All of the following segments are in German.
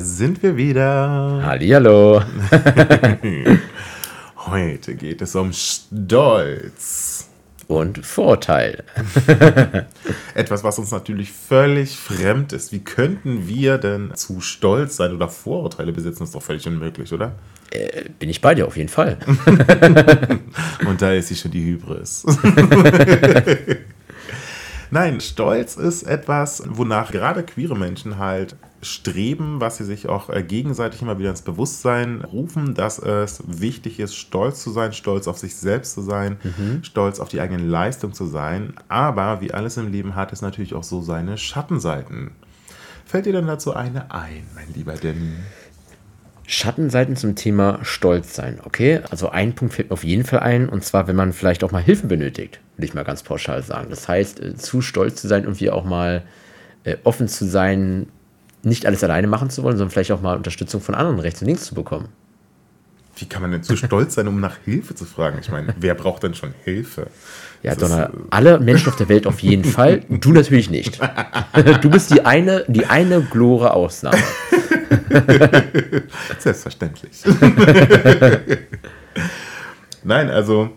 Sind wir wieder. Hallihallo. Heute geht es um Stolz. Und Vorurteil. Etwas, was uns natürlich völlig fremd ist. Wie könnten wir denn zu stolz sein oder Vorurteile besitzen? Das ist doch völlig unmöglich, oder? Äh, bin ich bei dir auf jeden Fall. Und da ist sie schon die Hybris. Nein, Stolz ist etwas, wonach gerade queere Menschen halt streben, was sie sich auch äh, gegenseitig immer wieder ins Bewusstsein rufen, dass es wichtig ist, stolz zu sein, stolz auf sich selbst zu sein, mhm. stolz auf die eigene Leistung zu sein. Aber wie alles im Leben hat es natürlich auch so seine Schattenseiten. Fällt dir denn dazu eine ein, mein lieber Danny? Schattenseiten zum Thema Stolz sein. Okay, also ein Punkt fällt mir auf jeden Fall ein, und zwar, wenn man vielleicht auch mal Hilfen benötigt, würde ich mal ganz pauschal sagen. Das heißt, äh, zu stolz zu sein und wie auch mal äh, offen zu sein, nicht alles alleine machen zu wollen, sondern vielleicht auch mal Unterstützung von anderen rechts und links zu bekommen. Wie kann man denn zu stolz sein, um nach Hilfe zu fragen? Ich meine, wer braucht denn schon Hilfe? Ja, Donner, ist, äh, alle Menschen auf der Welt auf jeden Fall. Du natürlich nicht. Du bist die eine, die eine glore Ausnahme. Selbstverständlich. Nein, also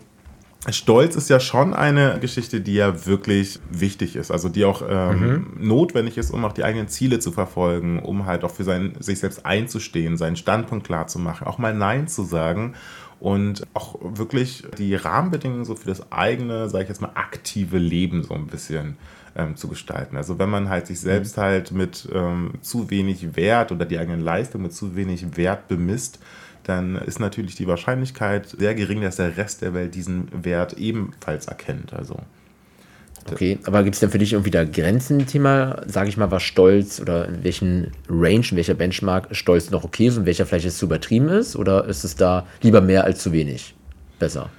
Stolz ist ja schon eine Geschichte, die ja wirklich wichtig ist, also die auch ähm, mhm. notwendig ist, um auch die eigenen Ziele zu verfolgen, um halt auch für sein, sich selbst einzustehen, seinen Standpunkt klar zu machen, auch mal Nein zu sagen und auch wirklich die Rahmenbedingungen so für das eigene, sage ich jetzt mal, aktive Leben so ein bisschen ähm, zu gestalten. Also wenn man halt sich selbst mhm. halt mit ähm, zu wenig Wert oder die eigene Leistung mit zu wenig Wert bemisst, dann ist natürlich die Wahrscheinlichkeit sehr gering, dass der Rest der Welt diesen Wert ebenfalls erkennt. Also Okay, aber gibt es denn für dich irgendwie da Grenzen-Thema, sage ich mal, was Stolz oder in welchen Range, in welcher Benchmark Stolz noch okay ist und welcher vielleicht jetzt zu übertrieben ist? Oder ist es da lieber mehr als zu wenig besser?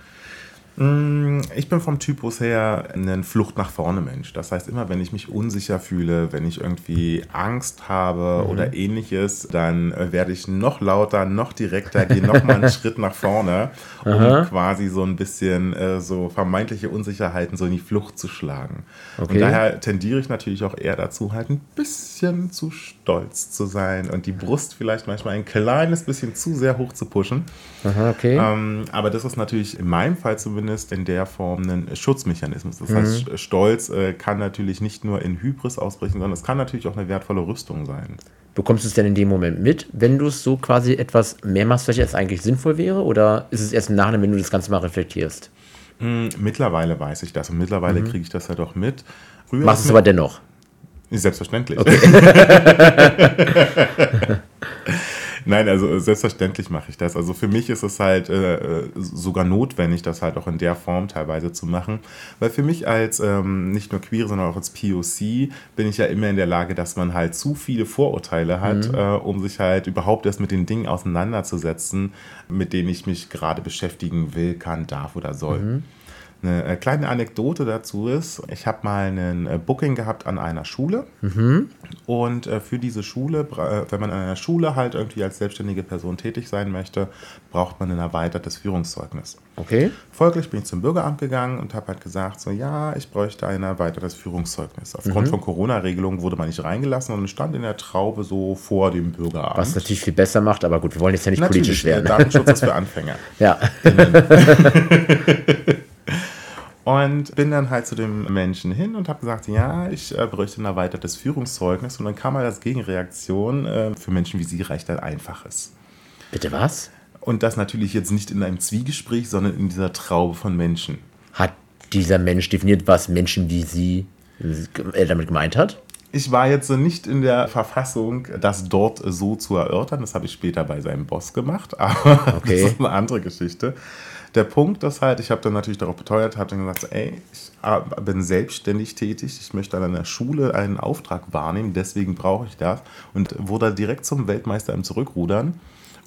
Mm, ich bin vom Typus her ein Flucht nach vorne Mensch. Das heißt, immer wenn ich mich unsicher fühle, wenn ich irgendwie Angst habe mhm. oder ähnliches, dann äh, werde ich noch lauter, noch direkter, gehe noch mal einen Schritt nach vorne, um Aha. quasi so ein bisschen äh, so vermeintliche Unsicherheiten so in die Flucht zu schlagen. Okay. Und daher tendiere ich natürlich auch eher dazu, halt ein bisschen zu stolz zu sein und die Brust vielleicht manchmal ein kleines bisschen zu sehr hoch zu pushen. Aha, okay. Ähm, aber das ist natürlich in meinem Fall zumindest in der Form ein Schutzmechanismus. Das mhm. heißt, Stolz äh, kann natürlich nicht nur in Hybris ausbrechen, sondern es kann natürlich auch eine wertvolle Rüstung sein. Bekommst du es denn in dem Moment mit, wenn du es so quasi etwas mehr machst, als eigentlich sinnvoll wäre? Oder ist es erst im Nachhinein, wenn du das Ganze mal reflektierst? Hm, mittlerweile weiß ich das und mittlerweile mhm. kriege ich das ja doch mit. Früher Machst es aber dennoch? Selbstverständlich. Okay. Nein, also selbstverständlich mache ich das. Also für mich ist es halt äh, äh, sogar notwendig, das halt auch in der Form teilweise zu machen. Weil für mich als ähm, nicht nur Queer, sondern auch als POC bin ich ja immer in der Lage, dass man halt zu viele Vorurteile hat, mhm. äh, um sich halt überhaupt erst mit den Dingen auseinanderzusetzen, mit denen ich mich gerade beschäftigen will, kann, darf oder soll. Mhm. Eine äh, kleine Anekdote dazu ist, ich habe mal ein äh, Booking gehabt an einer Schule mhm. und äh, für diese Schule, wenn man an einer Schule halt irgendwie als selbstständige Person tätig sein möchte, braucht man ein erweitertes Führungszeugnis. Okay. Folglich bin ich zum Bürgeramt gegangen und habe halt gesagt, so ja, ich bräuchte ein erweitertes Führungszeugnis. Aufgrund mhm. von Corona-Regelungen wurde man nicht reingelassen und stand in der Traube so vor dem Bürgeramt. Was natürlich viel besser macht, aber gut, wir wollen jetzt ja nicht natürlich, politisch werden. Datenschutz ist für Anfänger. ja. Und bin dann halt zu dem Menschen hin und habe gesagt, ja, ich äh, bräuchte ein erweitertes Führungszeugnis. Und dann kam halt als Gegenreaktion, äh, für Menschen wie Sie reicht ein einfaches. Bitte was? Und das natürlich jetzt nicht in einem Zwiegespräch, sondern in dieser Traube von Menschen. Hat dieser Mensch definiert, was Menschen wie Sie äh, damit gemeint hat? Ich war jetzt nicht in der Verfassung, das dort so zu erörtern. Das habe ich später bei seinem Boss gemacht, aber okay. das ist eine andere Geschichte. Der Punkt ist halt, ich habe dann natürlich darauf beteuert, habe dann gesagt, ey, ich bin selbstständig tätig, ich möchte an einer Schule einen Auftrag wahrnehmen, deswegen brauche ich das. Und wurde direkt zum Weltmeister im Zurückrudern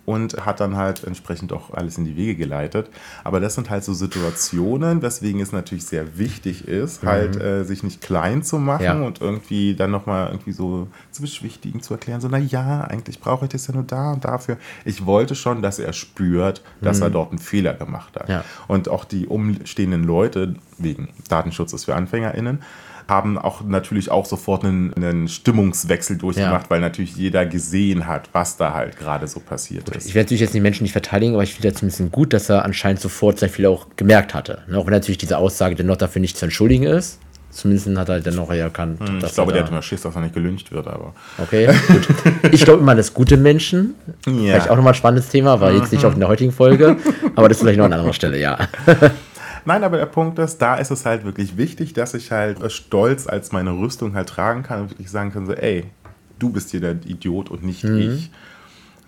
und hat dann halt entsprechend auch alles in die Wege geleitet. Aber das sind halt so Situationen, weswegen es natürlich sehr wichtig ist, mhm. halt äh, sich nicht klein zu machen ja. und irgendwie dann nochmal irgendwie so zu beschwichtigen, zu erklären, so, na ja, eigentlich brauche ich das ja nur da und dafür. Ich wollte schon, dass er spürt, dass mhm. er dort einen Fehler gemacht hat. Ja. Und auch die umstehenden Leute, wegen Datenschutzes für AnfängerInnen, haben auch natürlich auch sofort einen, einen Stimmungswechsel durchgemacht, ja. weil natürlich jeder gesehen hat, was da halt gerade so passiert ist. Ich werde natürlich jetzt die Menschen nicht verteidigen, aber ich finde es zumindest gut, dass er anscheinend sofort sehr viel auch gemerkt hatte. Ne, auch wenn natürlich diese Aussage dennoch dafür nicht zu entschuldigen ist. Zumindest hat er dann noch erkannt. Hm, ich glaube, der hat immer Schiss, dass er nicht gelüncht wird, aber. Okay, gut. Ich glaube immer, dass gute Menschen, ja. vielleicht auch nochmal ein spannendes Thema, war jetzt nicht auch in der heutigen Folge, aber das ist vielleicht noch an anderer Stelle, ja. Nein, aber der Punkt ist, da ist es halt wirklich wichtig, dass ich halt stolz als meine Rüstung halt tragen kann und wirklich sagen kann, so, ey, du bist hier der Idiot und nicht mhm. ich.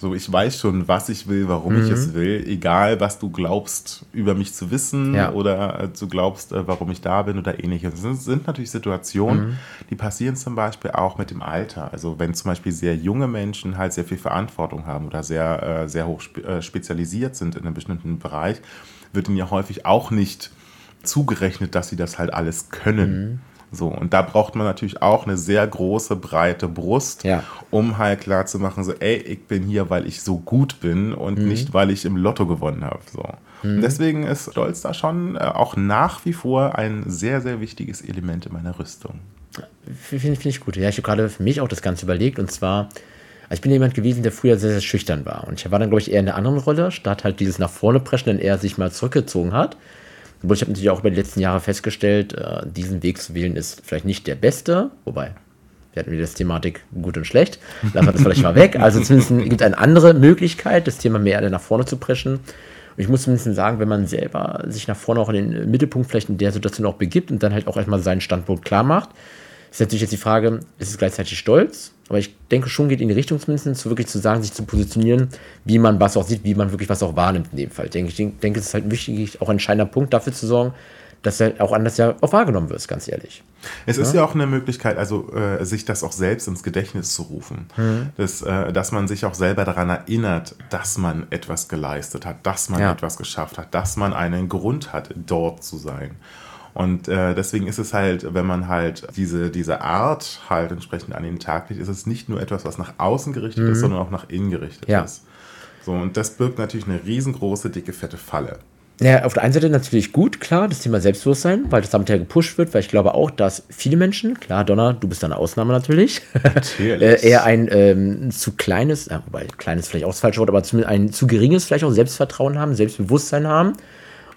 So, ich weiß schon, was ich will, warum mhm. ich es will, egal was du glaubst, über mich zu wissen ja. oder äh, du glaubst, äh, warum ich da bin oder ähnliches. Das sind, sind natürlich Situationen, mhm. die passieren zum Beispiel auch mit dem Alter. Also wenn zum Beispiel sehr junge Menschen halt sehr viel Verantwortung haben oder sehr, äh, sehr hoch spezialisiert sind in einem bestimmten Bereich, wird ihnen ja häufig auch nicht zugerechnet, dass sie das halt alles können. Mhm. So, und da braucht man natürlich auch eine sehr große, breite Brust, ja. um halt klar zu machen, so, ey, ich bin hier, weil ich so gut bin und mhm. nicht, weil ich im Lotto gewonnen habe. So. Mhm. deswegen ist Stolz da schon äh, auch nach wie vor ein sehr, sehr wichtiges Element in meiner Rüstung. Finde find ich gut. Ja, ich habe gerade für mich auch das Ganze überlegt und zwar, also ich bin jemand gewesen, der früher sehr, sehr schüchtern war. Und ich war dann, glaube ich, eher in einer anderen Rolle, statt halt dieses nach vorne preschen, denn er sich mal zurückgezogen hat. Obwohl ich habe natürlich auch über die letzten Jahre festgestellt, äh, diesen Weg zu wählen ist vielleicht nicht der beste, wobei wir hatten wieder das Thematik gut und schlecht. Lassen wir das vielleicht mal weg. Also zumindest gibt es eine andere Möglichkeit, das Thema mehr nach vorne zu preschen. Und ich muss zumindest sagen, wenn man selber sich nach vorne auch in den Mittelpunkt vielleicht in der Situation auch begibt und dann halt auch erstmal seinen Standpunkt klar macht, ist natürlich jetzt die Frage, ist es gleichzeitig Stolz? Aber ich denke schon, geht in die Richtung zumindest, wirklich zu sagen, sich zu positionieren, wie man was auch sieht, wie man wirklich was auch wahrnimmt in dem Fall. Ich denke, ich denke es ist halt ein wichtiger, auch ein entscheidender Punkt, dafür zu sorgen, dass er auch anders ja auch wahrgenommen wird, ganz ehrlich. Es ja? ist ja auch eine Möglichkeit, also äh, sich das auch selbst ins Gedächtnis zu rufen. Mhm. Das, äh, dass man sich auch selber daran erinnert, dass man etwas geleistet hat, dass man ja. etwas geschafft hat, dass man einen Grund hat, dort zu sein. Und äh, deswegen ist es halt, wenn man halt diese, diese Art halt entsprechend an den Tag legt, ist es nicht nur etwas, was nach außen gerichtet mhm. ist, sondern auch nach innen gerichtet ja. ist. So, und das birgt natürlich eine riesengroße, dicke, fette Falle. Ja, auf der einen Seite natürlich gut, klar, das Thema Selbstbewusstsein, weil das damit ja gepusht wird, weil ich glaube auch, dass viele Menschen, klar, Donner, du bist da eine Ausnahme natürlich, natürlich. äh, eher ein ähm, zu kleines, äh, wobei kleines vielleicht auch das falsche Wort, aber zumindest ein zu geringes vielleicht auch Selbstvertrauen haben, Selbstbewusstsein haben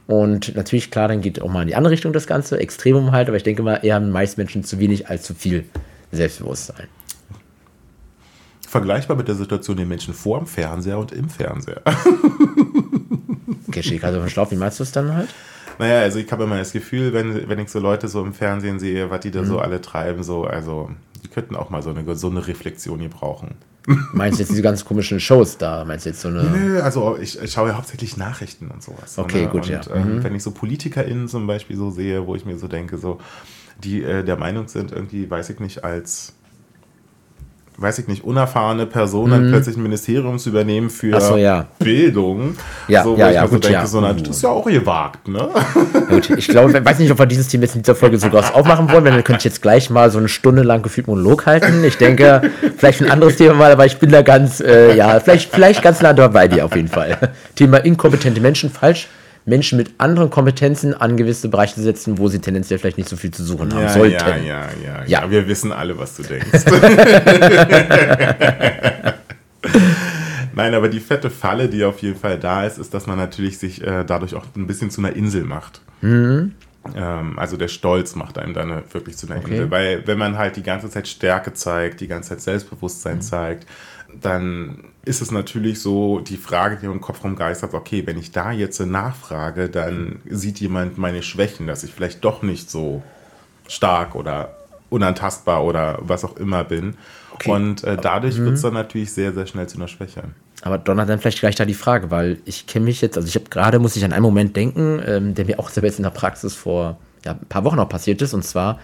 und natürlich, klar, dann geht auch mal in die andere Richtung das Ganze, Extremum halt, aber ich denke mal, eher haben meist Menschen zu wenig als zu viel Selbstbewusstsein. Vergleichbar mit der Situation der Menschen vor dem Fernseher und im Fernseher. okay, schick, also Schlauch, wie meinst du es dann halt? Naja, also ich habe immer das Gefühl, wenn, wenn ich so Leute so im Fernsehen sehe, was die da mhm. so alle treiben, so, also könnten auch mal so eine gesunde Reflexion hier brauchen. Meinst du jetzt diese ganz komischen Shows da? Meinst du jetzt so eine. Nö, also ich, ich schaue ja hauptsächlich Nachrichten und sowas. Okay, ne? gut, und, ja. Ähm, mhm. Wenn ich so PolitikerInnen zum Beispiel so sehe, wo ich mir so denke, so, die äh, der Meinung sind, irgendwie, weiß ich nicht, als weiß ich nicht, unerfahrene Personen mhm. plötzlich ein Ministerium zu übernehmen für so, ja. Bildung. Ja, so, ja, ja, so gut, denke, ja. So, na, das ist ja auch gewagt, ne? Gut, ich glaube, ich weiß nicht, ob wir dieses Thema jetzt in dieser Folge sogar aufmachen wollen, wenn wir könnte ich jetzt gleich mal so eine Stunde lang gefühlt Monolog halten. Ich denke, vielleicht ein anderes Thema mal, aber ich bin da ganz, äh, ja, vielleicht, vielleicht ganz nah bei dir auf jeden Fall. Thema inkompetente Menschen, falsch Menschen mit anderen Kompetenzen an gewisse Bereiche setzen, wo sie tendenziell vielleicht nicht so viel zu suchen haben ja, sollten. Ja, ja, ja, ja. Wir wissen alle, was du denkst. Nein, aber die fette Falle, die auf jeden Fall da ist, ist, dass man natürlich sich äh, dadurch auch ein bisschen zu einer Insel macht. Mhm. Ähm, also der Stolz macht einem dann wirklich zu einer okay. Insel. Weil wenn man halt die ganze Zeit Stärke zeigt, die ganze Zeit Selbstbewusstsein mhm. zeigt, dann ist es natürlich so die Frage, die im Kopf rumgeistert, okay, wenn ich da jetzt nachfrage, dann sieht jemand meine Schwächen, dass ich vielleicht doch nicht so stark oder unantastbar oder was auch immer bin. Okay. Und äh, dadurch mhm. wird es dann natürlich sehr, sehr schnell zu einer Schwäche. Aber Donner, dann vielleicht gleich da die Frage, weil ich kenne mich jetzt, also ich habe gerade, muss ich an einen Moment denken, ähm, der mir auch selbst in der Praxis vor ja, ein paar Wochen auch passiert ist. Und zwar,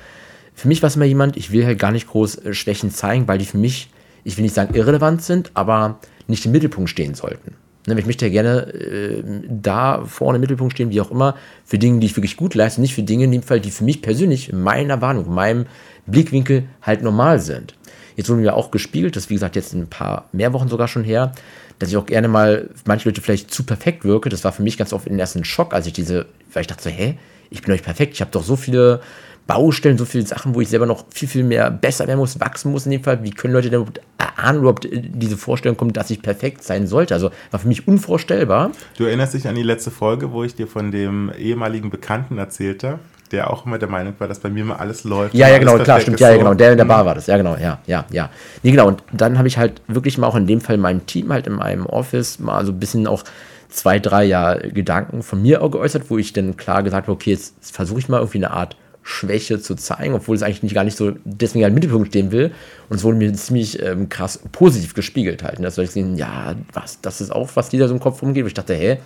für mich war es immer jemand, ich will halt gar nicht groß äh, Schwächen zeigen, weil die für mich, ich will nicht sagen irrelevant sind, aber nicht im Mittelpunkt stehen sollten. Ne, ich möchte ja gerne äh, da vorne im Mittelpunkt stehen, wie auch immer, für Dinge, die ich wirklich gut leiste, nicht für Dinge in dem Fall, die für mich persönlich, in meiner Warnung, in meinem Blickwinkel halt normal sind. Jetzt wurden wir auch gespiegelt, das ist wie gesagt jetzt ein paar mehr Wochen sogar schon her, dass ich auch gerne mal manche Leute vielleicht zu perfekt wirke. Das war für mich ganz oft in den ersten Schock, als ich diese, weil ich dachte so, hä, ich bin euch perfekt, ich habe doch so viele Baustellen, so viele Sachen, wo ich selber noch viel, viel mehr besser werden muss, wachsen muss in dem Fall. Wie können Leute denn erahnen, überhaupt äh, diese Vorstellung kommt, dass ich perfekt sein sollte? Also war für mich unvorstellbar. Du erinnerst dich an die letzte Folge, wo ich dir von dem ehemaligen Bekannten erzählte, der auch immer der Meinung war, dass bei mir immer alles läuft. Ja, ja, genau, klar, stimmt. Ja, ja, genau. Der in der Bar war das. Ja, genau, ja, ja, ja. Nee, genau. Und dann habe ich halt wirklich mal auch in dem Fall in meinem Team, halt in meinem Office, mal so ein bisschen auch zwei, drei Jahre Gedanken von mir auch geäußert, wo ich dann klar gesagt habe, okay, jetzt versuche ich mal irgendwie eine Art Schwäche zu zeigen, obwohl es eigentlich nicht, gar nicht so deswegen im Mittelpunkt stehen will. Und es wurde mir ziemlich ähm, krass positiv gespiegelt halt. Und das soll ich sehen, ja, was, das ist auch, was da so im Kopf rumgeht. Und ich dachte, hä,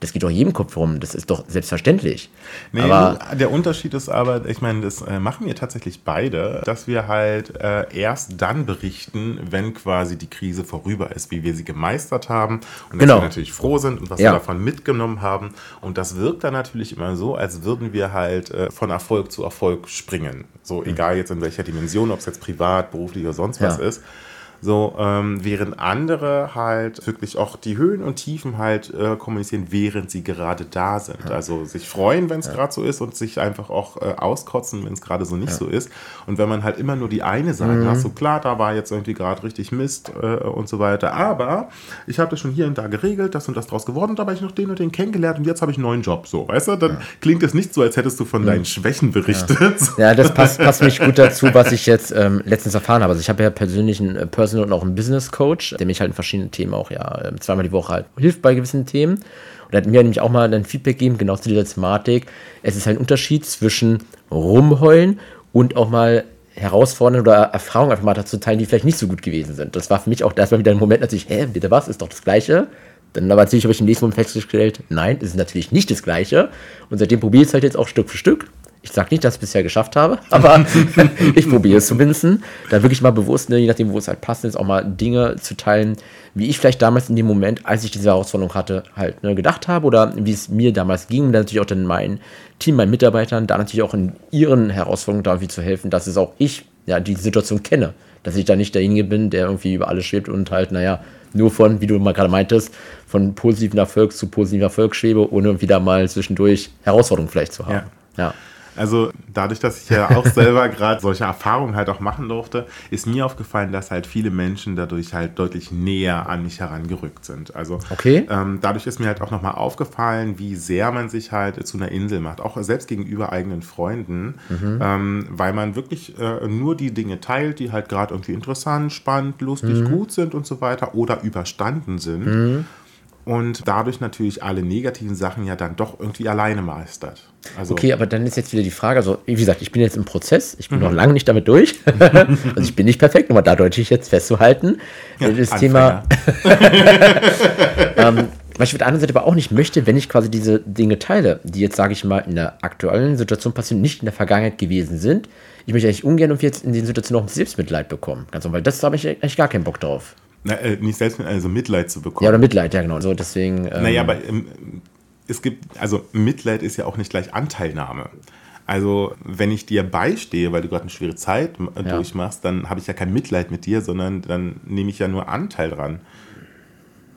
das geht doch jedem Kopf rum, das ist doch selbstverständlich. Nee, aber der Unterschied ist aber, ich meine, das äh, machen wir tatsächlich beide, dass wir halt äh, erst dann berichten, wenn quasi die Krise vorüber ist, wie wir sie gemeistert haben und genau. dass wir natürlich froh sind und was ja. wir davon mitgenommen haben. Und das wirkt dann natürlich immer so, als würden wir halt äh, von Erfolg zu Erfolg springen. So, mhm. egal jetzt in welcher Dimension, ob es jetzt privat, beruflich oder sonst was ja. ist. So, ähm, während andere halt wirklich auch die Höhen und Tiefen halt äh, kommunizieren, während sie gerade da sind. Ja. Also sich freuen, wenn es ja. gerade so ist und sich einfach auch äh, auskotzen, wenn es gerade so nicht ja. so ist. Und wenn man halt immer nur die eine Seite mhm. hat, so klar, da war jetzt irgendwie gerade richtig Mist äh, und so weiter. Aber ich habe das schon hier und da geregelt, das und das draus geworden, und da habe ich noch den und den kennengelernt und jetzt habe ich einen neuen Job. So, weißt du, dann klingt es nicht so, als hättest du von mhm. deinen Schwächen berichtet. Ja, das passt, passt mich gut dazu, was ich jetzt ähm, letztens erfahren habe. Also ich habe ja persönlich einen äh, Personal und auch einen Business Coach, der mich halt in verschiedenen Themen auch ja ähm, zweimal die Woche halt hilft bei gewissen Themen. Und er hat mir nämlich auch mal ein Feedback gegeben, genau zu dieser Thematik. Es ist halt ein Unterschied zwischen rumheulen und auch mal herausfordernde oder Erfahrungen einfach mal dazu teilen, die vielleicht nicht so gut gewesen sind. Das war für mich auch erstmal wieder ein Moment, als ich, hä, bitte was, ist doch das Gleiche. Dann aber natürlich habe ich im nächsten Moment festgestellt, nein, es ist natürlich nicht das Gleiche. Und seitdem probiere ich es halt jetzt auch Stück für Stück ich sage nicht, dass ich es bisher geschafft habe, aber ich probiere es zumindest. Da wirklich mal bewusst, ne, je nachdem, wo es halt passt, ist auch mal Dinge zu teilen, wie ich vielleicht damals in dem Moment, als ich diese Herausforderung hatte, halt ne, gedacht habe oder wie es mir damals ging. Und dann natürlich auch dann mein Team, meinen Mitarbeitern, da natürlich auch in ihren Herausforderungen da irgendwie zu helfen, dass es auch ich ja die Situation kenne. Dass ich da nicht derjenige bin, der irgendwie über alles schwebt und halt, naja, nur von, wie du mal gerade meintest, von positiven Erfolg zu positiven Erfolg schwebe, ohne da mal zwischendurch Herausforderungen vielleicht zu haben. ja. ja. Also dadurch, dass ich ja auch selber gerade solche Erfahrungen halt auch machen durfte, ist mir aufgefallen, dass halt viele Menschen dadurch halt deutlich näher an mich herangerückt sind. Also okay. ähm, dadurch ist mir halt auch nochmal aufgefallen, wie sehr man sich halt zu einer Insel macht, auch selbst gegenüber eigenen Freunden, mhm. ähm, weil man wirklich äh, nur die Dinge teilt, die halt gerade irgendwie interessant, spannend, lustig, mhm. gut sind und so weiter oder überstanden sind. Mhm und dadurch natürlich alle negativen Sachen ja dann doch irgendwie alleine meistert. Also okay, aber dann ist jetzt wieder die Frage, also wie gesagt, ich bin jetzt im Prozess, ich bin mhm. noch lange nicht damit durch. also ich bin nicht perfekt, um da deutlich jetzt festzuhalten. Ja, das Thema. ähm, was ich auf der anderen Seite aber auch nicht möchte, wenn ich quasi diese Dinge teile, die jetzt, sage ich mal, in der aktuellen Situation passieren, nicht in der Vergangenheit gewesen sind. Ich möchte eigentlich ungern und jetzt in den Situationen auch Selbstmitleid bekommen. Ganz normal, weil das habe ich eigentlich gar keinen Bock drauf. Na, äh, nicht selbst mit, also Mitleid zu bekommen. Ja, oder Mitleid, ja, genau. So, deswegen. Ähm, naja, aber ähm, es gibt, also Mitleid ist ja auch nicht gleich Anteilnahme. Also, wenn ich dir beistehe, weil du gerade eine schwere Zeit ja. durchmachst, dann habe ich ja kein Mitleid mit dir, sondern dann nehme ich ja nur Anteil dran.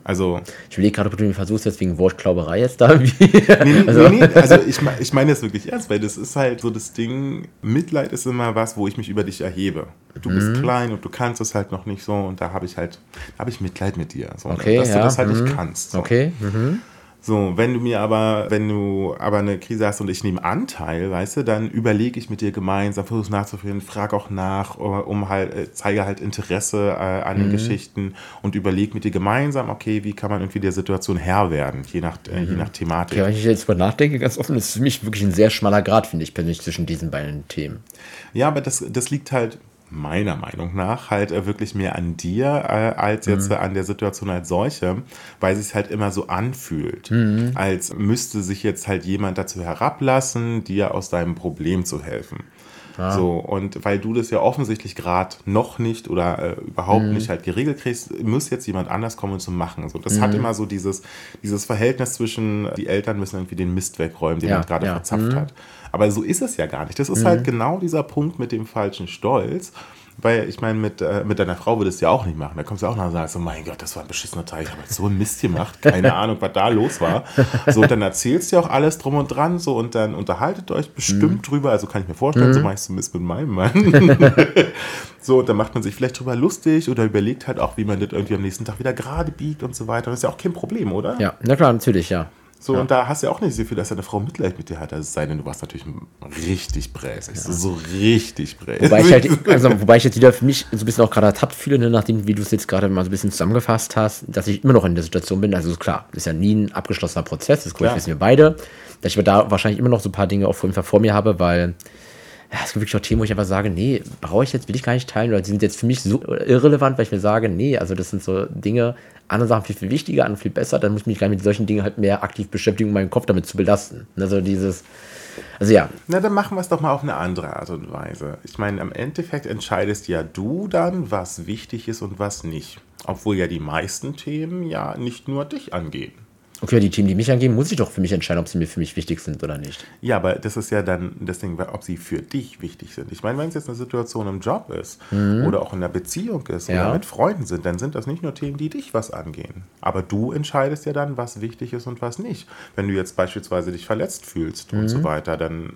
Also, ich überlege gerade, ob du mir versuchst, jetzt wegen Wortklauberei jetzt da. nee, nee, also, nee, nee. also ich, meine ich meine das wirklich ernst, weil das ist halt so das Ding, Mitleid ist immer was, wo ich mich über dich erhebe. Du mhm. bist klein und du kannst es halt noch nicht so und da habe ich halt, habe ich Mitleid mit dir. So, okay, dass ja. du das halt mhm. nicht kannst. So. Okay. Mhm. So, wenn du mir aber, wenn du aber eine Krise hast und ich nehme Anteil, weißt du, dann überlege ich mit dir gemeinsam, versuche nachzuführen, frage auch nach, um halt, äh, zeige halt Interesse äh, an den mhm. Geschichten und überlege mit dir gemeinsam, okay, wie kann man irgendwie der Situation Herr werden, je nach, äh, je mhm. nach Thematik. Okay, wenn ich jetzt mal nachdenke, ganz offen, ist für mich wirklich ein sehr schmaler Grad, finde ich persönlich, zwischen diesen beiden Themen. Ja, aber das, das liegt halt, meiner Meinung nach halt äh, wirklich mehr an dir äh, als jetzt mhm. äh, an der Situation als solche, weil es sich halt immer so anfühlt, mhm. als müsste sich jetzt halt jemand dazu herablassen, dir aus deinem Problem zu helfen. Ja. So, und weil du das ja offensichtlich gerade noch nicht oder äh, überhaupt mhm. nicht halt geregelt kriegst, muss jetzt jemand anders kommen und zu machen. So, das mhm. hat immer so dieses, dieses Verhältnis zwischen, die Eltern müssen irgendwie den Mist wegräumen, den ja, man gerade ja. verzapft mhm. hat. Aber so ist es ja gar nicht. Das ist halt mhm. genau dieser Punkt mit dem falschen Stolz. Weil ich meine, mit, äh, mit deiner Frau würdest du ja auch nicht machen. Da kommst du auch nach und sagst, so, mein Gott, das war ein beschissener Teil. Ich habe so einen Mist gemacht. Keine Ahnung, was da los war. So, und dann erzählst du ja auch alles drum und dran. So, und dann unterhaltet euch bestimmt mhm. drüber. Also kann ich mir vorstellen, mhm. so mache ich zumindest mit meinem Mann. so, und dann macht man sich vielleicht drüber lustig oder überlegt halt auch, wie man das irgendwie am nächsten Tag wieder gerade biegt und so weiter. Das ist ja auch kein Problem, oder? Ja, na klar, natürlich, ja. So, ja. und da hast du ja auch nicht so viel, dass deine Frau Mitleid mit dir hat. Es sei denn, du warst natürlich richtig bräsig. Ja. So richtig bräsig. Wobei ich, halt, also, wobei ich jetzt wieder für mich so ein bisschen auch gerade ertappt fühle, ne, nachdem, wie du es jetzt gerade mal so ein bisschen zusammengefasst hast, dass ich immer noch in der Situation bin. Also klar, das ist ja nie ein abgeschlossener Prozess, das wissen wir beide. Dass ich da wahrscheinlich immer noch so ein paar Dinge auch vor, vor mir habe, weil ja, es gibt wirklich auch Themen, wo ich einfach sage, nee, brauche ich jetzt, will ich gar nicht teilen, oder die sind jetzt für mich so irrelevant, weil ich mir sage, nee, also das sind so Dinge, andere Sachen viel, viel wichtiger, andere viel besser, dann muss ich mich gar nicht mit solchen Dingen halt mehr aktiv beschäftigen, um meinen Kopf damit zu belasten. Also dieses, also ja. Na, dann machen wir es doch mal auf eine andere Art und Weise. Ich meine, im Endeffekt entscheidest ja du dann, was wichtig ist und was nicht. Obwohl ja die meisten Themen ja nicht nur dich angehen. Okay, die Themen, die mich angehen, muss ich doch für mich entscheiden, ob sie mir für mich wichtig sind oder nicht. Ja, aber das ist ja dann das Ding, ob sie für dich wichtig sind. Ich meine, wenn es jetzt eine Situation im Job ist mhm. oder auch in einer Beziehung ist ja. oder mit Freunden sind, dann sind das nicht nur Themen, die dich was angehen. Aber du entscheidest ja dann, was wichtig ist und was nicht. Wenn du jetzt beispielsweise dich verletzt fühlst mhm. und so mhm. weiter, dann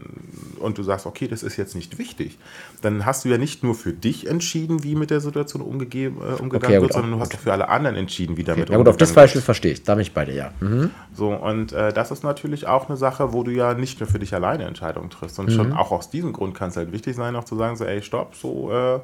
und du sagst, okay, das ist jetzt nicht wichtig, dann hast du ja nicht nur für dich entschieden, wie mit der Situation umgegeben, äh, umgegangen okay, wird, sondern du hast auch für alle anderen entschieden, wie damit okay. Ja gut, auf das Beispiel verstehe ich. Da bin ich bei dir, ja. Mhm. Mhm. So, und äh, das ist natürlich auch eine Sache, wo du ja nicht nur für dich alleine Entscheidungen triffst. Und mhm. schon auch aus diesem Grund kann es halt wichtig sein, auch zu sagen, so, ey, stopp, so, äh,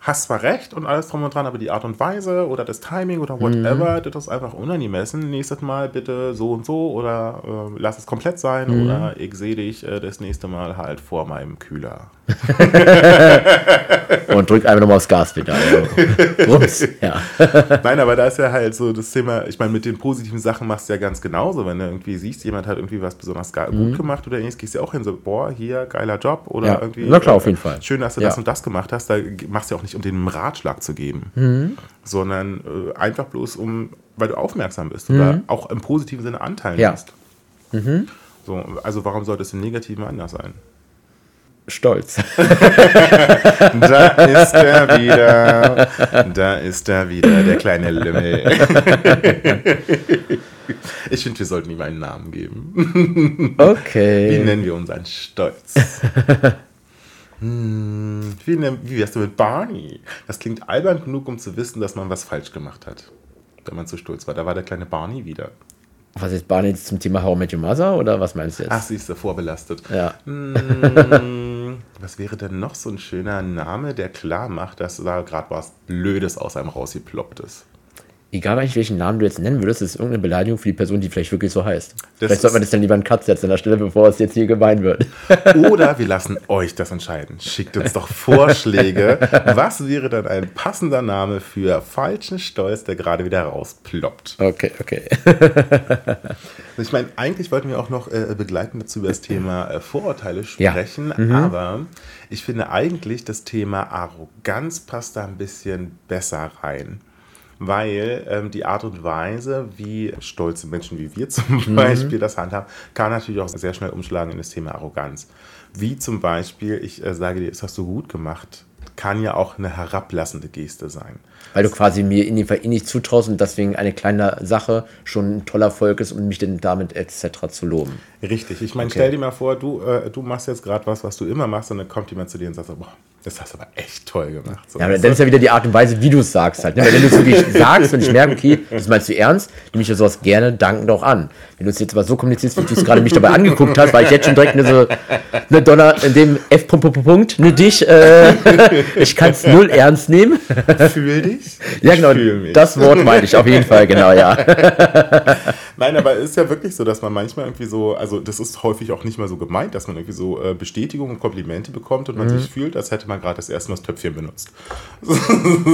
hast zwar recht und alles drum und dran, aber die Art und Weise oder das Timing oder whatever, mhm. das ist einfach unangemessen. Nächstes Mal bitte so und so oder äh, lass es komplett sein mhm. oder ich sehe dich äh, das nächste Mal halt vor meinem Kühler. und drück einfach nochmal aufs Gaspedal. Ups, ja. Nein, aber da ist ja halt so das Thema, ich meine, mit den positiven Sachen machst du ja ganz genauso. Wenn du irgendwie siehst, jemand hat irgendwie was besonders mhm. gut gemacht oder ähnliches, gehst du ja auch hin, so, boah, hier, geiler Job oder ja. irgendwie. Na klar, auf jeden Fall. Schön, dass du ja. das und das gemacht hast. Da machst du ja auch nicht, um den einen Ratschlag zu geben, mhm. sondern äh, einfach bloß, um, weil du aufmerksam bist oder mhm. auch im positiven Sinne Anteil ja. Mhm. So, also warum sollte es im Negativen anders sein? stolz. da ist er wieder. Da ist er wieder, der kleine Lümmel. ich finde, wir sollten ihm einen Namen geben. Okay. Wie nennen wir unseren Stolz? Hm, wie, wie wärst du mit Barney? Das klingt albern genug, um zu wissen, dass man was falsch gemacht hat. Wenn man zu stolz war. Da war der kleine Barney wieder. Was ist Barney jetzt zum Thema How I Met Your Mother oder was meinst du jetzt? Ach, sie ist ja vorbelastet. Ja. Hm, was wäre denn noch so ein schöner Name, der klar macht, dass da gerade was Blödes aus einem rausgeploppt ist? Egal eigentlich welchen Namen du jetzt nennen würdest, ist irgendeine Beleidigung für die Person, die vielleicht wirklich so heißt. Das vielleicht sollte man das dann lieber einen Cut setzen an der Stelle, bevor es jetzt hier gemein wird. Oder wir lassen euch das entscheiden. Schickt uns doch Vorschläge. Was wäre dann ein passender Name für falschen Stolz, der gerade wieder rausploppt? Okay, okay. ich meine, eigentlich wollten wir auch noch äh, begleitend dazu über das Thema äh, Vorurteile sprechen, ja. mhm. aber ich finde eigentlich das Thema Arroganz passt da ein bisschen besser rein weil ähm, die Art und Weise, wie stolze Menschen wie wir zum mhm. Beispiel das handhaben, kann natürlich auch sehr schnell umschlagen in das Thema Arroganz. Wie zum Beispiel, ich äh, sage dir, das hast du gut gemacht, kann ja auch eine herablassende Geste sein. Weil du quasi mir in dem Fall eh nicht zutraust und deswegen eine kleine Sache schon ein toller Erfolg ist, um mich denn damit etc. zu loben. Richtig. Ich meine, okay. stell dir mal vor, du, äh, du machst jetzt gerade was, was du immer machst, und dann kommt jemand zu dir und sagt, boah, Das hast du aber echt toll gemacht. So, ja, aber dann ist ja wieder die Art und Weise, wie du es sagst halt. Ne? Weil wenn du es wirklich sagst und ich merke, okay, das meinst du ernst, nehme ich ja sowas gerne dankend auch an. Wenn du es jetzt aber so kommunizierst, wie du es gerade mich dabei angeguckt hast, weil ich jetzt schon direkt eine so, eine Donner, in dem F. Punkt, ne dich, äh, ich kann es null ernst nehmen. Fühl dich. Ja, genau. Das Wort meine ich auf jeden Fall, genau, ja. Nein, aber es ist ja wirklich so, dass man manchmal irgendwie so, also das ist häufig auch nicht mal so gemeint, dass man irgendwie so äh, Bestätigung und Komplimente bekommt und man mhm. sich fühlt, als hätte man gerade das erste Mal das Töpfchen benutzt.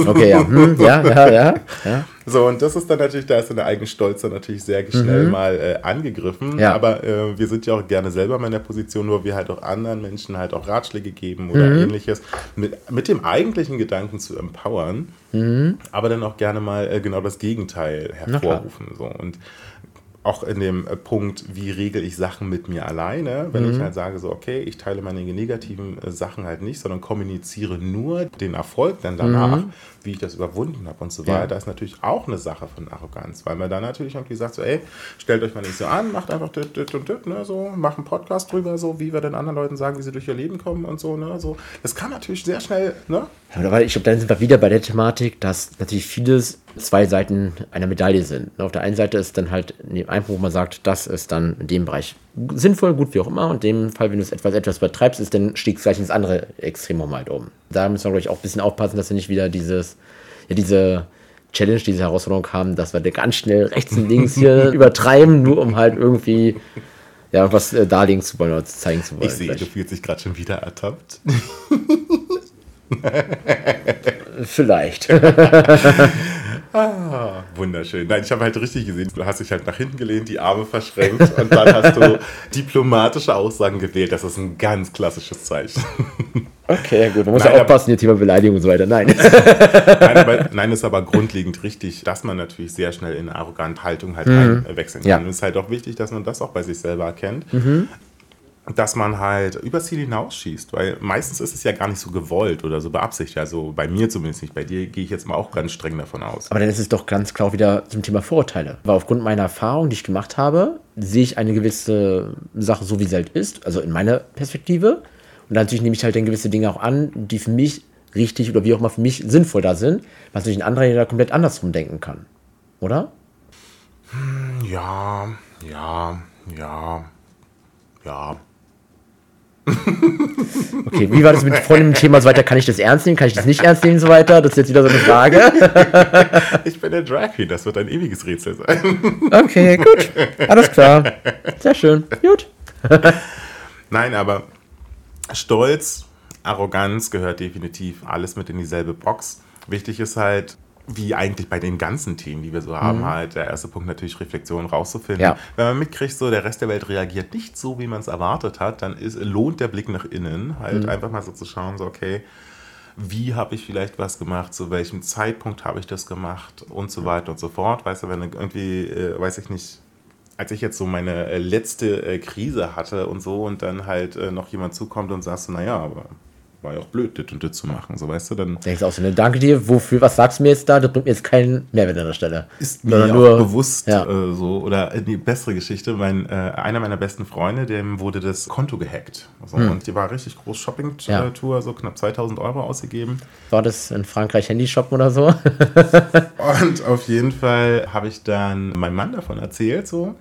Okay, ja. Hm, ja, ja, ja, ja. So, und das ist dann natürlich, da ist dann der eigene Stolz dann natürlich sehr schnell mhm. mal äh, angegriffen. Ja. Aber äh, wir sind ja auch gerne selber mal in der Position, wo wir halt auch anderen Menschen halt auch Ratschläge geben oder mhm. ähnliches, mit, mit dem eigentlichen Gedanken zu empowern, mhm. aber dann auch gerne mal äh, genau das Gegenteil hervorrufen. So. Und auch in dem äh, Punkt, wie regel ich Sachen mit mir alleine, wenn mhm. ich halt sage, so, okay, ich teile meine negativen äh, Sachen halt nicht, sondern kommuniziere nur den Erfolg dann danach, mhm. wie ich das überwunden habe und so weiter. Ja. Ist natürlich auch eine Sache von Arroganz, weil man dann natürlich irgendwie sagt, so, ey, stellt euch mal nicht so an, macht einfach dit, dit und dit, ne, so, macht einen Podcast drüber, so, wie wir den anderen Leuten sagen, wie sie durch ihr Leben kommen und so, ne, so. Das kann natürlich sehr schnell, ne? Ja, ich glaube, dann sind wir wieder bei der Thematik, dass natürlich vieles zwei Seiten einer Medaille sind. Auf der einen Seite ist dann halt ein Punkt, wo man sagt, das ist dann in dem Bereich sinnvoll, gut wie auch immer. Und in dem Fall, wenn du es etwas, etwas übertreibst, ist dann stieg es gleich ins andere Extremum halt um. Da müssen wir, glaube ich, auch ein bisschen aufpassen, dass wir nicht wieder dieses, ja, diese Challenge, diese Herausforderung haben, dass wir ganz schnell rechts und links hier übertreiben, nur um halt irgendwie ja, was äh, darlegen zu wollen oder zeigen zu wollen. Ich sehe, du fühlst dich gerade schon wieder ertappt. Vielleicht. Ah, wunderschön. Nein, ich habe halt richtig gesehen, du hast dich halt nach hinten gelehnt, die Arme verschränkt und dann hast du diplomatische Aussagen gewählt. Das ist ein ganz klassisches Zeichen. Okay, gut. Man muss nein, ja aufpassen, hier Thema Beleidigung und so weiter. Nein. nein, aber, nein, ist aber grundlegend richtig, dass man natürlich sehr schnell in eine arrogante Haltung halt mhm. wechseln kann. Ja. Und es ist halt auch wichtig, dass man das auch bei sich selber erkennt. Mhm dass man halt übers Ziel hinausschießt, weil meistens ist es ja gar nicht so gewollt oder so beabsichtigt. Also bei mir zumindest nicht. Bei dir gehe ich jetzt mal auch ganz streng davon aus. Aber dann ist es doch ganz klar wieder zum Thema Vorurteile. Weil aufgrund meiner Erfahrung, die ich gemacht habe, sehe ich eine gewisse Sache so, wie sie halt ist, also in meiner Perspektive. Und natürlich nehme ich halt dann gewisse Dinge auch an, die für mich richtig oder wie auch immer für mich sinnvoll da sind, was natürlich ein anderer da komplett andersrum denken kann. Oder? Hm, ja, ja, ja, ja. Okay, wie war das mit vorhin dem Thema so weiter? Kann ich das ernst nehmen? Kann ich das nicht ernst nehmen so weiter? Das ist jetzt wieder so eine Frage. Ich bin der Drag Queen, das wird ein ewiges Rätsel sein. Okay, gut. Alles klar. Sehr schön. Gut. Nein, aber Stolz, Arroganz gehört definitiv alles mit in dieselbe Box. Wichtig ist halt, wie eigentlich bei den ganzen Themen, die wir so haben, mhm. halt der erste Punkt natürlich Reflexion rauszufinden. Ja. Wenn man mitkriegt, so der Rest der Welt reagiert nicht so, wie man es erwartet hat, dann ist, lohnt der Blick nach innen, halt mhm. einfach mal so zu schauen, so okay, wie habe ich vielleicht was gemacht, zu welchem Zeitpunkt habe ich das gemacht und so weiter und so fort. Weißt du, wenn irgendwie, äh, weiß ich nicht, als ich jetzt so meine äh, letzte äh, Krise hatte und so und dann halt äh, noch jemand zukommt und sagt so, naja, aber war ja auch blöd, das und das zu machen, so weißt du, dann. Denkst auch so, ne, danke dir, wofür, was sagst du mir jetzt da? Das bringt mir jetzt keinen Mehrwert an der Stelle. Ist mir ja nur, bewusst ja. Äh, so, oder die bessere Geschichte, mein, äh, einer meiner besten Freunde, dem wurde das Konto gehackt. Also, hm. Und die war richtig groß Shopping-Tour, ja. so knapp 2000 Euro ausgegeben. War das in Frankreich Handyshop oder so? und auf jeden Fall habe ich dann meinem Mann davon erzählt, so.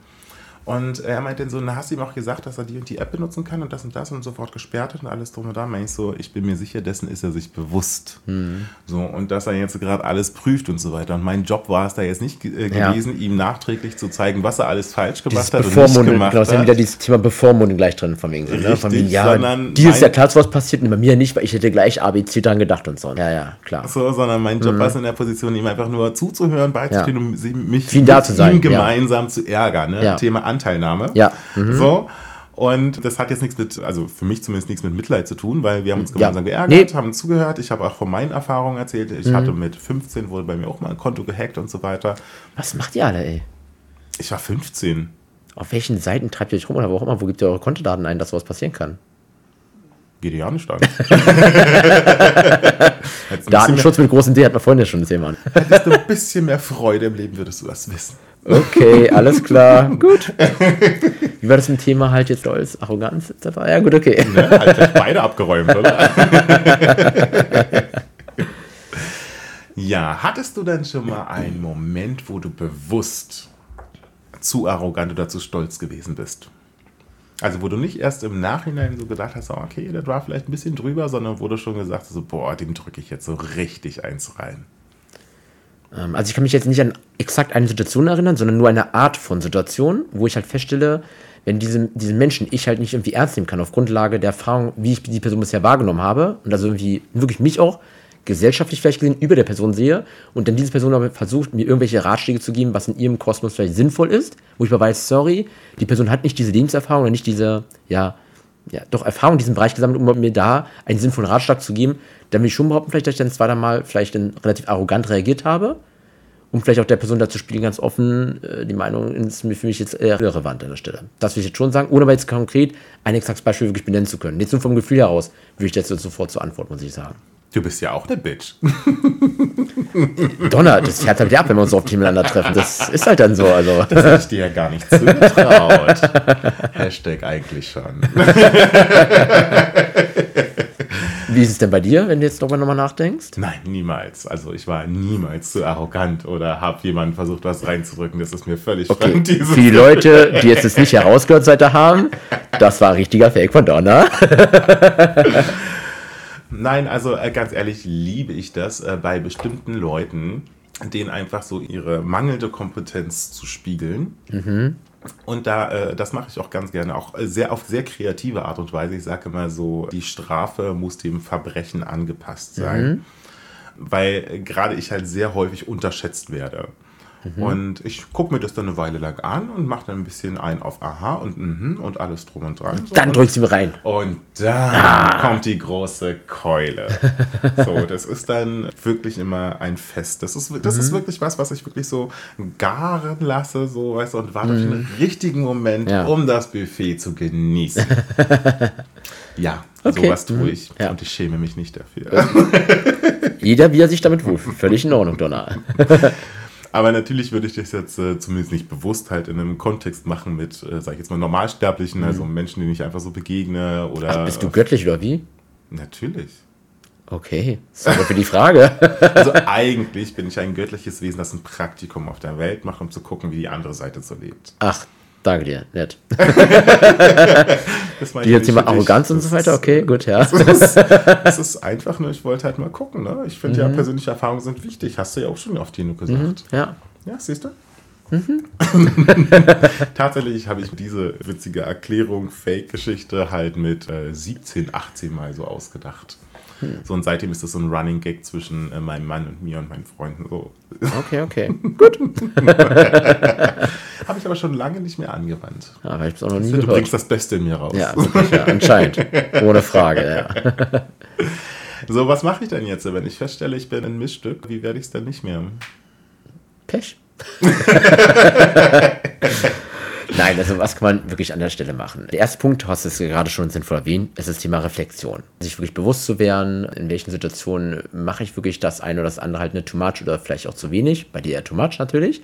Und er meinte dann so, na, hast du ihm auch gesagt, dass er die und die App benutzen kann und das und das und sofort gesperrt hat und alles drum und da. Meine ich so, ich bin mir sicher, dessen ist er sich bewusst. Mhm. So, und dass er jetzt gerade alles prüft und so weiter. Und mein Job war es da jetzt nicht äh, gewesen, ja. ihm nachträglich zu zeigen, was er alles falsch gemacht dieses hat und nicht gemacht genau, hat. Genau, wieder dieses Thema Bevormundung gleich drin von wegen. Richtig, ne? von wegen, ja, dir ist ja klar, was passiert und bei mir nicht, weil ich hätte gleich ABC dran gedacht und so. Ja, ja, klar. So, sondern mein Job mhm. war es in der Position, ihm einfach nur zuzuhören, beizustehen ja. und mich mit da zu sein. ihm gemeinsam ja. zu ärgern. Ne? Thema Anteilnahme. Ja. Mhm. So. Und das hat jetzt nichts mit, also für mich zumindest nichts mit Mitleid zu tun, weil wir haben uns gemeinsam ja. geärgert, nee. haben zugehört. Ich habe auch von meinen Erfahrungen erzählt. Ich mhm. hatte mit 15, wurde bei mir auch mal ein Konto gehackt und so weiter. Was macht ihr alle, ey? Ich war 15. Auf welchen Seiten treibt ihr euch rum oder wo auch immer? Wo gibt ihr eure Kontodaten ein, dass sowas passieren kann? Geht ja nicht an. Datenschutz mit großen D hat man vorhin ja schon das Thema. Hättest du ein bisschen mehr Freude im Leben, würdest du das wissen. Okay, alles klar. Gut. Wie war das im Thema halt jetzt Stolz, Arroganz etc.? Ja, gut, okay. Ne? Halt beide abgeräumt, oder? ja, hattest du denn schon mal einen Moment, wo du bewusst zu arrogant oder zu stolz gewesen bist? Also wo du nicht erst im Nachhinein so gedacht hast, okay, das war vielleicht ein bisschen drüber, sondern wo du schon gesagt hast, so, boah, dem drücke ich jetzt so richtig eins rein. Ähm, also ich kann mich jetzt nicht an exakt eine Situation erinnern, sondern nur eine Art von Situation, wo ich halt feststelle, wenn diese, Menschen ich halt nicht irgendwie ernst nehmen kann, auf Grundlage der Erfahrung, wie ich die Person bisher wahrgenommen habe und also irgendwie wirklich mich auch gesellschaftlich vielleicht gesehen über der Person sehe und dann diese Person aber versucht, mir irgendwelche Ratschläge zu geben, was in ihrem Kosmos vielleicht sinnvoll ist, wo ich aber weiß, sorry, die Person hat nicht diese Lebenserfahrung oder nicht diese, ja, ja, doch Erfahrung in diesem Bereich gesammelt, um mir da einen sinnvollen Ratschlag zu geben, dann will ich schon behaupten, vielleicht, dass ich dann zweiter Mal vielleicht dann relativ arrogant reagiert habe, um vielleicht auch der Person dazu spielen, ganz offen, äh, die Meinung ist für mich jetzt eher irrelevant an der Stelle. Das will ich jetzt schon sagen, ohne aber jetzt konkret ein exaktes Beispiel wirklich benennen zu können. Jetzt nur vom Gefühl heraus, würde ich jetzt sofort zur Antwort, muss ich sagen. Du bist ja auch eine Bitch. Donner, das fährt halt ab, wenn wir uns auf Team miteinander treffen. Das ist halt dann so. Also. Das hätte ich dir ja gar nicht zugetraut. Hashtag eigentlich schon. Wie ist es denn bei dir, wenn du jetzt darüber nochmal nachdenkst? Nein, niemals. Also ich war niemals zu arrogant oder habe jemanden versucht, was reinzudrücken. Das ist mir völlig okay. fremd. Für die Leute, die jetzt das nicht herausgehört seid, haben, das war ein richtiger Fake von Donner. Nein, also äh, ganz ehrlich liebe ich das äh, bei bestimmten Leuten, denen einfach so ihre mangelnde Kompetenz zu spiegeln. Mhm. Und da, äh, das mache ich auch ganz gerne, auch sehr auf sehr kreative Art und Weise. Ich sage immer so, die Strafe muss dem Verbrechen angepasst sein. Mhm. Weil gerade ich halt sehr häufig unterschätzt werde. Mhm. Und ich gucke mir das dann eine Weile lang an und mache dann ein bisschen ein auf Aha und mhm und alles drum und dran. So, Dann drückst du mir rein. und dann kommt die große Keule. So, das ist dann wirklich immer ein Fest. Das ist, das ist wirklich was, was ich wirklich so garen lasse, so, weißt du, und warte auf den richtigen Moment, Ja. um das Buffet zu genießen. ja, Okay. sowas tue ich. Ja. Und ich schäme mich nicht dafür. Jeder, wie er sich damit wohlfühlt. Völlig in Ordnung, Donner. Aber natürlich würde ich das jetzt äh, zumindest nicht bewusst halt in einem Kontext machen mit, äh, sag ich jetzt mal, Normalsterblichen, also Menschen, denen ich einfach so begegne oder. Mhm. Ach, bist du göttlich oder wie? Natürlich. Okay, sorry für die Frage. Also eigentlich bin ich ein göttliches Wesen, das ein Praktikum auf der Welt macht, um zu gucken, wie die andere Seite so lebt. Ach, danke dir, nett. Das Die jetzt dich. Arroganz und so weiter, ist, okay, gut, ja. Das ist, das ist einfach nur, ich wollte halt mal gucken. Ne? Ich finde Mhm. ja, persönliche Erfahrungen sind wichtig. Hast du ja auch schon oft genug gesagt. Ja, Ja, siehst du? Mhm. Tatsächlich habe ich diese witzige Erklärung, Fake-Geschichte halt mit äh, 17, 18 Mal so ausgedacht. Hm. So und seitdem ist das so ein Running Gag zwischen äh, meinem Mann und mir und meinen Freunden. So. okay, okay. habe ich aber schon lange nicht mehr angewandt. Ja, aber ich hab's auch noch nie Du gehört. bringst das Beste in mir raus. Ja, wirklich, ja, anscheinend. Ohne Frage, ja. So, was mache ich denn jetzt, wenn ich feststelle, ich bin ein Missstück? Wie werde ich es denn nicht mehr? Pech. Nein, also was kann man wirklich an der Stelle machen? Der erste Punkt, du hast es gerade schon sinnvoll erwähnt, ist das Thema Reflexion. Sich wirklich bewusst zu werden, in welchen Situationen mache ich wirklich das eine oder das andere halt nicht too much oder vielleicht auch zu wenig, bei dir eher too much natürlich,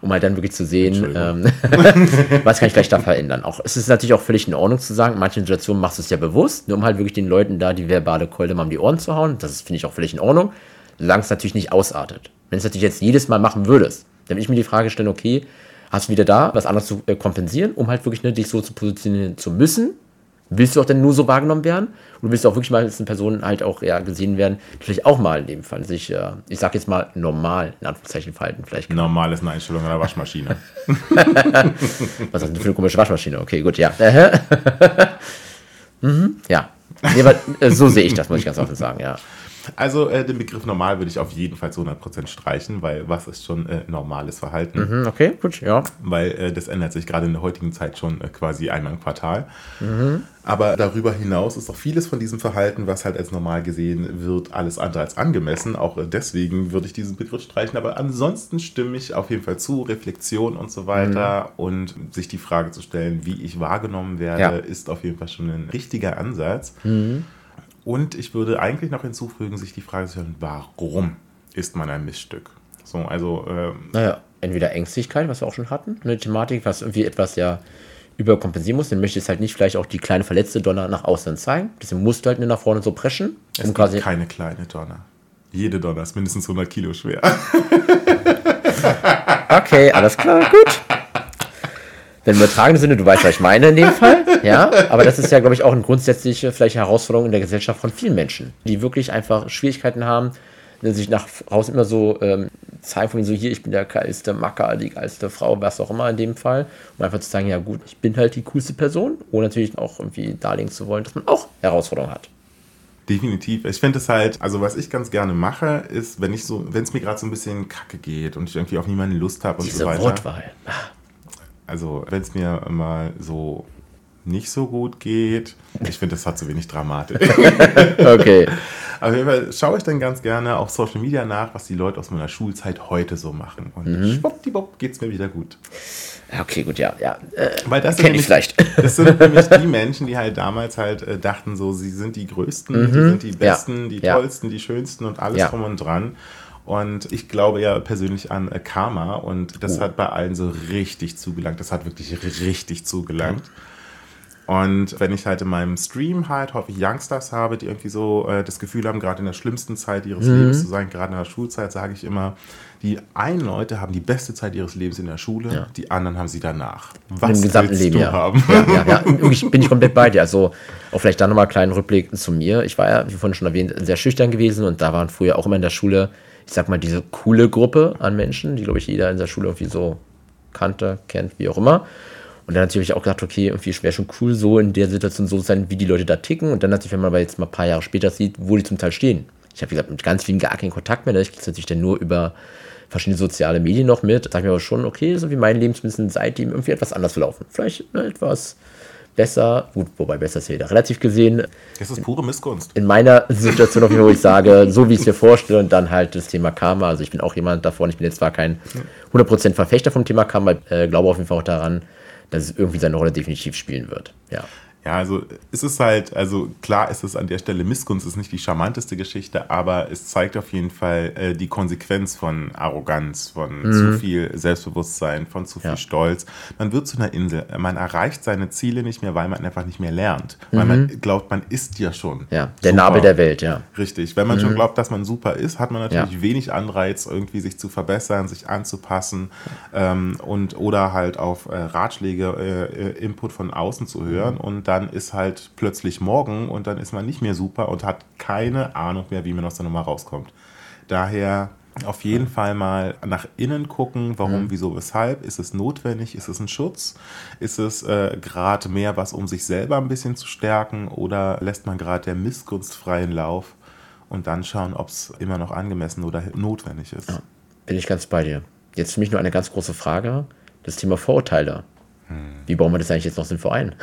um halt dann wirklich zu sehen, ähm, was kann ich vielleicht da verändern. Auch, es ist natürlich auch völlig in Ordnung zu sagen, in manchen Situationen machst du es ja bewusst, nur um halt wirklich den Leuten da die verbale Keule mal um die Ohren zu hauen. Das finde ich, auch völlig in Ordnung, solange es natürlich nicht ausartet. Wenn du es natürlich jetzt jedes Mal machen würdest, dann würde ich mir die Frage stellen, okay, hast du wieder da was anderes zu äh, kompensieren, um halt wirklich ne, dich so zu positionieren zu müssen? Willst du auch denn nur so wahrgenommen werden? Oder willst du auch wirklich mal als eine Person halt auch ja, gesehen werden, die vielleicht auch mal in dem Fall sich, äh, ich sag jetzt mal, normal in Anführungszeichen verhalten vielleicht kann? Normal ist eine Einstellung der Waschmaschine. Was ist das denn für eine komische Waschmaschine? Okay, gut, ja. Mhm, ja. Nee, aber, äh, so sehe ich das, muss ich ganz offen sagen, ja. Also äh, den Begriff normal würde ich auf jeden Fall zu 100% streichen, weil was ist schon äh, normales Verhalten? Mhm, okay, gut, ja. Weil äh, das ändert sich gerade in der heutigen Zeit schon äh, quasi einmal im Quartal. Aber darüber hinaus ist auch vieles von diesem Verhalten, was halt als normal gesehen wird, alles andere als angemessen. Auch äh, deswegen würde ich diesen Begriff streichen. Aber ansonsten stimme ich auf jeden Fall zu, Reflexion und so weiter. Und sich die Frage zu stellen, wie ich wahrgenommen werde, Ja. ist auf jeden Fall schon ein richtiger Ansatz. Und ich würde eigentlich noch hinzufügen, sich die Frage zu stellen, warum ist man ein Missstück? So, also ähm, Naja, entweder Ängstlichkeit, was wir auch schon hatten, eine Thematik, was irgendwie etwas ja überkompensieren musst, dann möchtest du halt nicht vielleicht auch die kleine verletzte Donner nach außen zeigen. Deswegen musst du halt nur nach vorne so preschen. Es Um gibt quasi, keine kleine Donner. Jede Donner ist mindestens 100 Kilo schwer. okay, alles klar, gut. Wenn im übertragenen Sinne, du weißt, was ich meine in dem Fall, ja, aber das ist ja, glaube ich, auch eine grundsätzliche vielleicht Herausforderung in der Gesellschaft von vielen Menschen, die wirklich einfach Schwierigkeiten haben, die sich nach außen immer so ähm, zeigen von so hier, ich bin der geilste Macker, die geilste Frau, was auch immer in dem Fall, um einfach zu sagen, ja gut, ich bin halt die coolste Person, ohne natürlich auch irgendwie darlegen zu wollen, dass man auch Herausforderungen hat. Definitiv. Ich finde es halt, also was ich ganz gerne mache, ist, wenn ich so, wenn es mir gerade so ein bisschen kacke geht und ich irgendwie auf niemanden Lust habe und Diese so weiter. Wortwahl. Also wenn es mir mal so nicht so gut geht, ich finde, das hat zu wenig Dramatik. Okay. Auf jeden Fall schaue ich dann ganz gerne auf Social Media nach, was die Leute aus meiner Schulzeit heute so machen. Und Mhm. schwuppdiwupp geht es mir wieder gut. Ja, Okay, gut, ja, ja. Äh, Weil das Kenn ich nämlich- vielleicht. Das sind nämlich die Menschen, die halt damals halt äh, dachten, so, sie sind die Größten, die sind die Besten, die Mhm. ja. Tollsten, die Schönsten und alles Ja. drum und dran. Und ich glaube ja persönlich an äh, Karma und das Oh. hat bei allen so richtig zugelangt. Das hat wirklich richtig zugelangt. Und wenn ich halt in meinem Stream halt häufig Youngsters habe, die irgendwie so äh, das Gefühl haben, gerade in der schlimmsten Zeit ihres Mhm. Lebens zu sein, gerade in der Schulzeit, sage ich immer, die einen Leute haben die beste Zeit ihres Lebens in der Schule, Ja. die anderen haben sie danach. Im Was gesamten willst Leben, du ja. haben? Ja, ja, ja. Wirklich bin ich komplett bei dir. Also auch vielleicht dann nochmal einen kleinen Rückblick zu mir. Ich war ja, wie vorhin schon erwähnt, sehr schüchtern gewesen und da waren früher auch immer in der Schule, ich sag mal, diese coole Gruppe an Menschen, die, glaube ich, jeder in der Schule irgendwie so kannte, kennt, wie auch immer. Und dann natürlich auch gedacht, okay, irgendwie wäre schon cool, so in der Situation so zu sein, wie die Leute da ticken. Und dann natürlich, wenn man aber jetzt mal ein paar Jahre später sieht, wo die zum Teil stehen. Ich habe, wie gesagt, mit ganz vielen gar keinen Kontakt mehr. Ich kriege natürlich dann nur über verschiedene soziale Medien noch mit. Sag mir aber schon, okay, so wie mein Leben zumindest seitdem irgendwie etwas anders verlaufen. Vielleicht ne, etwas besser, gut, wobei besser ist ja wieder relativ gesehen. Das ist pure Missgunst. In meiner Situation, auf jeden Fall, wo ich sage, so wie ich es mir vorstelle, und dann halt das Thema Karma. Also ich bin auch jemand davon, ich bin jetzt zwar kein 100% Verfechter vom Thema Karma, äh, glaube auf jeden Fall auch daran, dass es irgendwie seine Rolle definitiv spielen wird. Ja. Ja, also es ist halt, also klar ist es an der Stelle Missgunst, ist nicht die charmanteste Geschichte, aber es zeigt auf jeden Fall äh, die Konsequenz von Arroganz, von zu viel Selbstbewusstsein, von zu viel Mhm. Ja. Stolz. Man wird zu einer Insel. Man erreicht seine Ziele nicht mehr, weil man einfach nicht mehr lernt. Weil man glaubt, man ist ja schon. Mhm. Ja, der super. Nabel der Welt, ja. Richtig. Wenn man schon glaubt, dass man super ist, hat man natürlich Ja. wenig Anreiz, irgendwie sich zu verbessern, sich anzupassen ähm, und oder halt auf äh, Ratschläge, äh, äh, Input von außen zu hören. Und dann ist halt plötzlich morgen und dann ist man nicht mehr super und hat keine Ahnung mehr, wie man aus der Nummer rauskommt. Daher auf jeden Fall mal nach innen gucken, warum, wieso, weshalb. Ist es notwendig? Ist es ein Schutz? Ist es äh, gerade mehr was, um sich selber ein bisschen zu stärken? Oder lässt man gerade der Missgunst freien Lauf und dann schauen, ob es immer noch angemessen oder notwendig ist? Bin ich ganz bei dir. Jetzt für mich nur eine ganz große Frage: Das Thema Vorurteile. Wie bauen wir das eigentlich jetzt noch sinnvoll ein?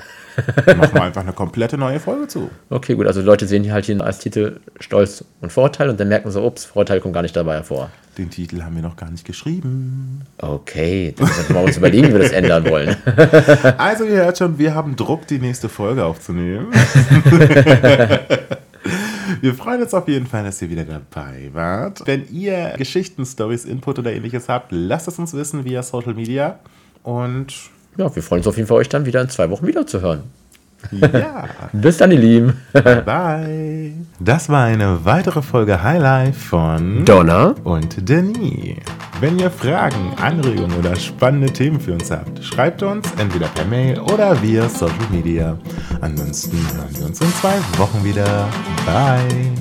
Machen wir einfach eine komplette neue Folge zu. Okay, gut, also Leute sehen hier halt hier als Titel Stolz und Vorurteil und dann merken sie, ups, Vorurteil kommt gar nicht dabei hervor. Den Titel haben wir noch gar nicht geschrieben. Okay, dann müssen wir uns überlegen, wie wir das ändern wollen. Also ihr hört schon, wir haben Druck, die nächste Folge aufzunehmen. Wir freuen uns auf jeden Fall, dass ihr wieder dabei wart. Wenn ihr Geschichten, Stories, Input oder ähnliches habt, lasst es uns wissen via Social Media. Und Ja, wir freuen uns auf jeden Fall, euch dann wieder in zwei Wochen wieder zu hören. ja, Bis dann, ihr Lieben. bye. Das war eine weitere Folge Highlife von Donna. und Denis. Wenn ihr Fragen, Anregungen oder spannende Themen für uns habt, schreibt uns entweder per Mail oder via Social Media. Ansonsten hören wir uns in zwei Wochen wieder. Bye.